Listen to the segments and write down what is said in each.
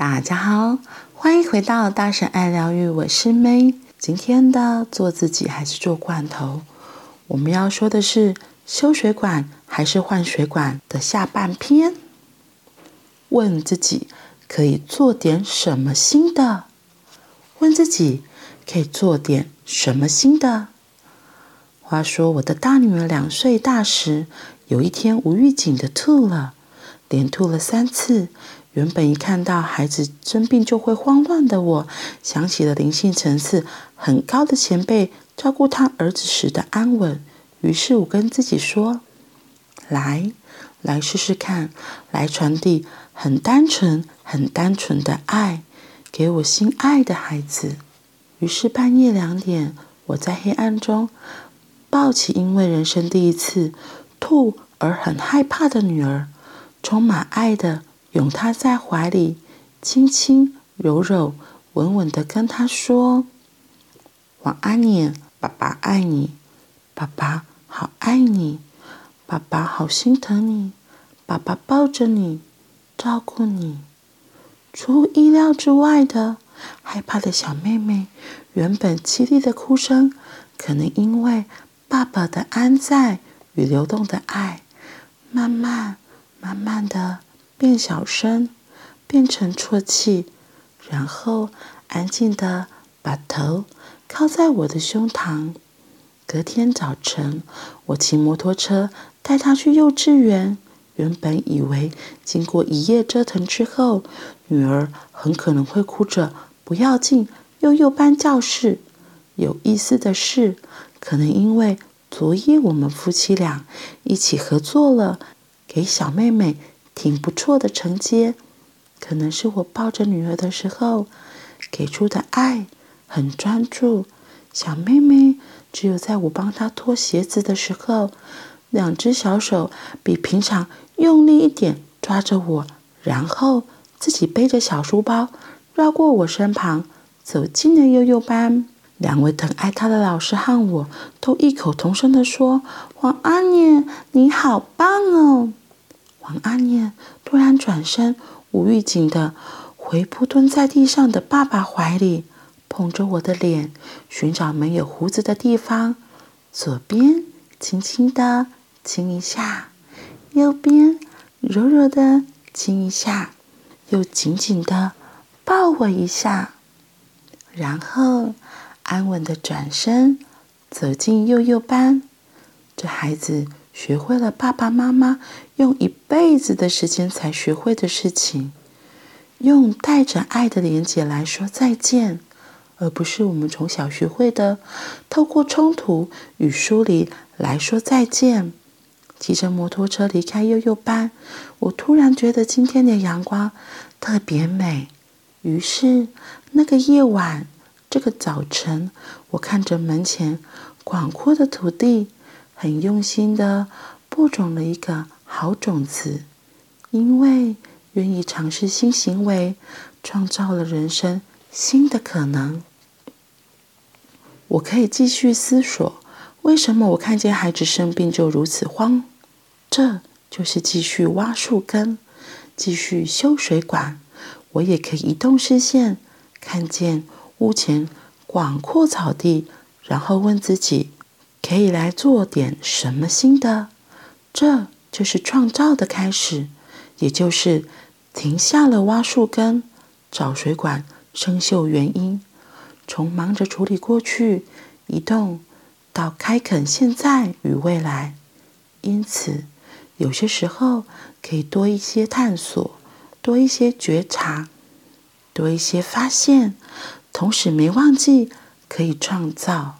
大家好，欢迎回到大神爱疗愈，我是 May。今天的做自己还是做罐头？我们要说的是修水管还是换水管的下半篇。问自己可以做点什么新的？问自己可以做点什么新的？话说我的大女儿两岁大时，有一天无预警的吐了，连吐了三次。原本一看到孩子生病就会慌乱的我，想起了灵性层次很高的前辈照顾他儿子时的安稳。于是我跟自己说：“来，来试试看，来传递很单纯、很单纯的爱给我心爱的孩子。”于是半夜两点，我在黑暗中抱起因为人生第一次吐而很害怕的女儿，充满爱的。拥他在怀里，轻轻柔柔、稳稳的跟他说：“晚安，你，爸爸爱你，爸爸好爱你，爸爸好心疼你，爸爸抱着你，照顾你。”出乎意料之外的，害怕的小妹妹原本凄厉的哭声，可能因为爸爸的安在与流动的爱，慢慢、慢慢的。变小声，变成啜泣，然后安静地把头靠在我的胸膛。隔天早晨，我骑摩托车带她去幼稚园。原本以为经过一夜折腾之后，女儿很可能会哭着不要进幼幼班教室。有意思的是，可能因为昨夜我们夫妻俩一起合作了，给小妹妹。挺不错的承接，可能是我抱着女儿的时候给出的爱很专注。小妹妹只有在我帮她脱鞋子的时候，两只小手比平常用力一点抓着我，然后自己背着小书包绕过我身旁走进了悠悠班。两位疼爱她的老师和我都异口同声地说：“黄阿念，你好棒哦！”王阿念突然转身，无预警地回扑蹲在地上的爸爸怀里，捧着我的脸，寻找没有胡子的地方，左边轻轻地亲一下，右边柔柔地亲一下，又紧紧地抱我一下，然后安稳地转身走进幼幼班。这孩子。学会了爸爸妈妈用一辈子的时间才学会的事情，用带着爱的连结来说再见，而不是我们从小学会的透过冲突与疏离来说再见。骑着摩托车离开幼幼班，我突然觉得今天的阳光特别美。于是那个夜晚，这个早晨，我看着门前广阔的土地。很用心的播种了一个好种子，因为愿意尝试新行为，创造了人生新的可能。我可以继续思索，为什么我看见孩子生病就如此慌？这就是继续挖树根，继续修水管。我也可以移动视线，看见屋前广阔草地，然后问自己。可以来做点什么新的？这就是创造的开始，也就是停下了挖树根、找水管生锈原因，从忙着处理过去，移动到开垦现在与未来。因此，有些时候可以多一些探索，多一些觉察，多一些发现，同时没忘记可以创造。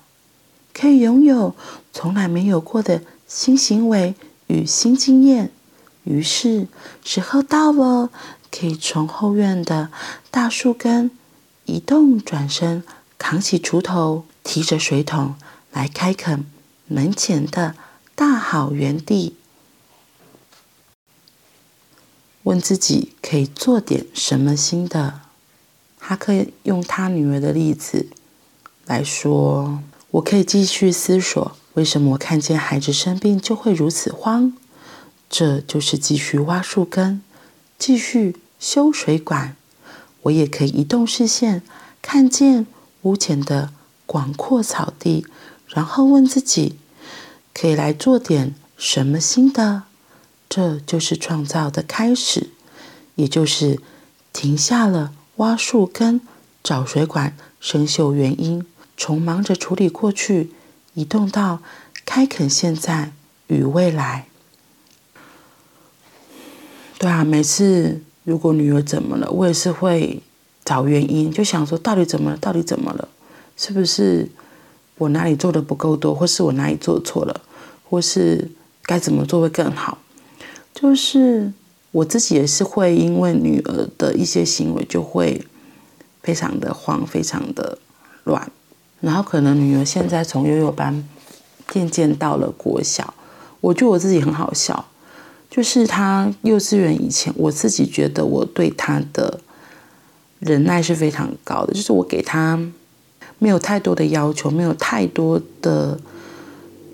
可以拥有从来没有过的新行为与新经验，于是时候到了，可以从后院的大树根移动转身，扛起锄头，提着水桶来开垦门前的大好园地。问自己可以做点什么新的？哈克用他女儿的例子来说。我可以继续思索，为什么我看见孩子生病就会如此慌？这就是继续挖树根，继续修水管。我也可以移动视线，看见屋前的广阔草地，然后问自己，可以来做点什么新的？这就是创造的开始，也就是停下了挖树根、找水管、生锈原因，从忙着处理过去，移动到开垦现在与未来。对啊，每次如果女儿怎么了，我也是会找原因，就想说到底怎么了？到底怎么了？是不是我哪里做的不够多，或是我哪里做错了，或是该怎么做会更好？就是我自己也是会因为女儿的一些行为就会非常的慌，非常的乱。然后可能女儿现在从幼幼班渐渐到了国小，我觉得我自己很好笑，就是她幼稚园以前，我自己觉得我对她的忍耐是非常高的，就是我给她没有太多的要求，没有太多的。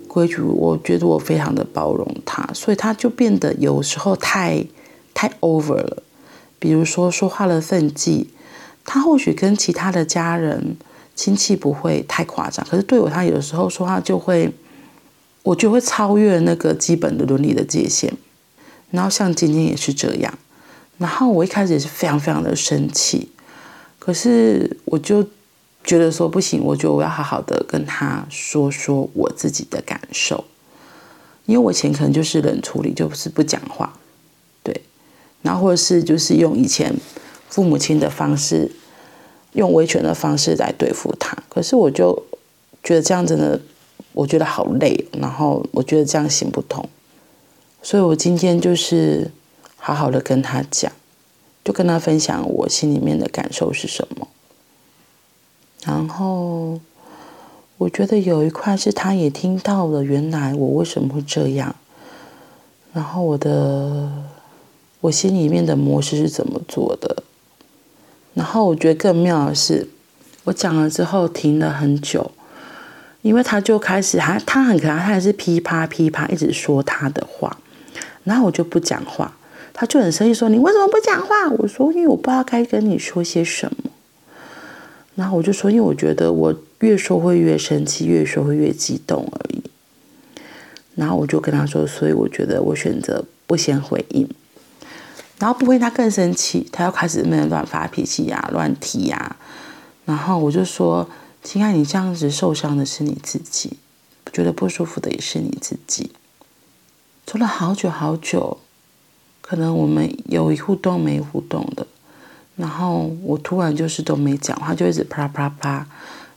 规矩，我觉得我非常的包容她，所以她就变得有时候太太 over 了。比如说说话的分际，她或许跟其他的家人亲戚不会太夸张，可是对我，他有的时候说话就会，我就会超越那个基本的伦理的界限。然后像今天也是这样，然后我一开始也是非常非常的生气，可是我就。觉得说不行，我觉得我要好好的跟他说说我自己的感受，因为我以前可能就是冷处理，就是不讲话，对，然后或者是就是用以前父母亲的方式，用维权的方式来对付他，可是我就觉得这样真的，我觉得好累，然后我觉得这样行不通，所以我今天就是好好的跟他讲，就跟他分享我心里面的感受是什么。然后，我觉得有一块是他也听到了，原来我为什么会这样。然后我的我心里面的模式是怎么做的。然后我觉得更妙的是，我讲了之后停了很久，因为他就开始，还他很可爱，他还是噼啪噼啪一直说他的话。然后我就不讲话，他就很生气说：“你为什么不讲话？”我说：“因为我不知道该跟你说些什么。”然后我就说，因为我觉得我越说会越生气，越说会越激动而已。然后我就跟他说，所以我觉得我选择不先回应。然后不会，他更生气，他又开始那乱发脾气呀、乱踢呀、然后我就说，亲爱，你这样子受伤的是你自己，觉得不舒服的也是你自己。说了好久好久，可能我们有互动没互动的。然后我突然就是都没讲，话就一直啪啪啪，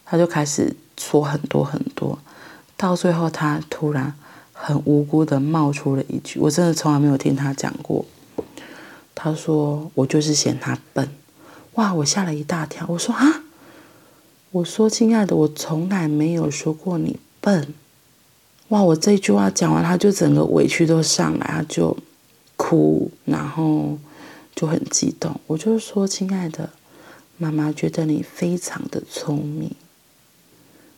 他就开始说很多很多，到最后他突然很无辜的冒出了一句，我真的从来没有听他讲过。他说：“我就是嫌他笨。”哇，我吓了一大跳。我说：“啊？”我说：“亲爱的，我从来没有说过你笨。”哇，我这句话讲完，他就整个委屈都上来，他就哭，然后。就很激动，我就说：“亲爱的，妈妈觉得你非常的聪明，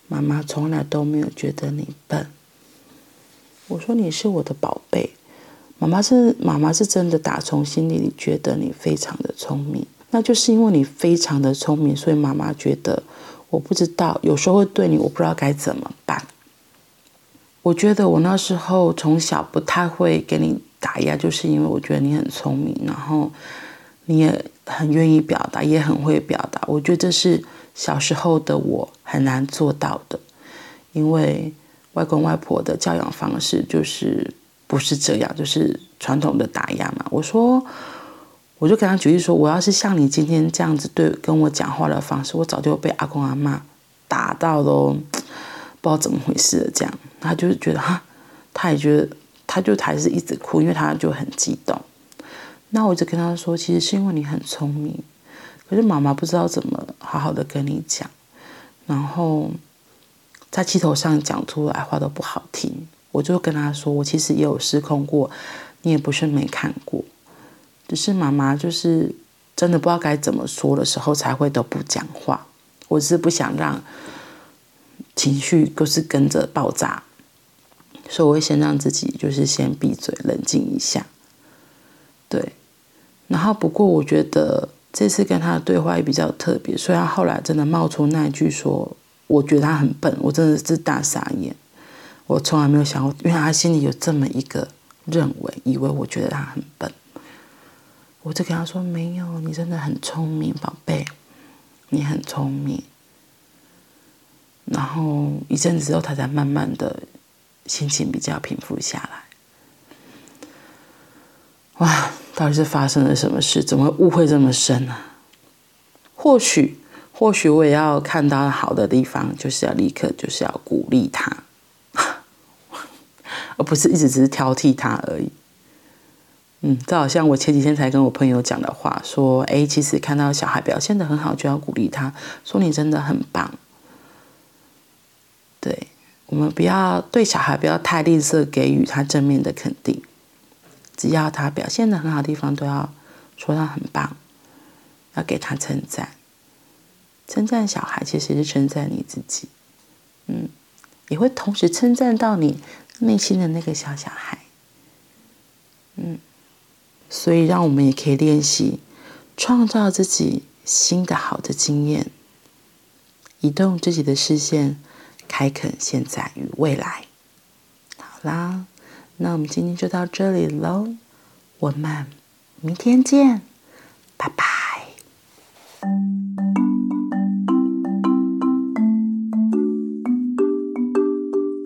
妈妈从来都没有觉得你笨。”我说：“你是我的宝贝，妈妈是妈妈是真的打从心里里觉得你非常的聪明，那就是因为你非常的聪明，所以妈妈觉得我不知道，有时候会对你，我不知道该怎么办。我觉得我那时候从小不太会给你。”打压就是因为我觉得你很聪明，然后你也很愿意表达，也很会表达。我觉得这是小时候的我很难做到的，因为外公外婆的教养方式就是不是这样，就是传统的打压嘛。我说，我就跟他举例说，我要是像你今天这样子对跟我讲话的方式，我早就被阿公阿嬷打到都不知道怎么回事了。这样，他就觉得哈，他也觉得。他就还是一直哭，因为他就很激动。那我就跟他说，其实是因为你很聪明，可是妈妈不知道怎么好好的跟你讲，然后在气头上讲出来话都不好听。我就跟他说，我其实也有失控过，你也不是没看过，只是妈妈就是真的不知道该怎么说的时候才会都不讲话。我是不想让情绪都是跟着爆炸。所以我会先让自己就是先闭嘴，冷静一下。对，然后不过我觉得这次跟他的对话也比较特别，所以他后来真的冒出那一句说：“我觉得他很笨。”我真的是大傻眼。我从来没有想过，原来他心里有这么一个认为，以为我觉得他很笨。我就跟他说：“没有，你真的很聪明，宝贝，你很聪明。”然后一阵子之后，他才慢慢的心情比较平复下来。哇！到底是发生了什么事？怎么会误会这么深呢、啊？或许，或许我也要看到好的地方，就是要立刻，就是要鼓励他，而不是一直只是挑剔他而已。嗯，这好像我前几天才跟我朋友讲的话，说：哎，其实看到小孩表现得很好，就要鼓励他，说你真的很棒。对，我们不要对小孩不要太吝啬，给予他正面的肯定。只要他表现得很好的地方，都要说他很棒，要给他称赞。称赞小孩，其实是称赞你自己，嗯，也会同时称赞到你内心的那个小小孩，嗯。所以，让我们也可以练习创造自己新的好的经验，移动自己的视线，开垦现在与未来。好啦。那我们今天就到这里喽，我们明天见，拜拜。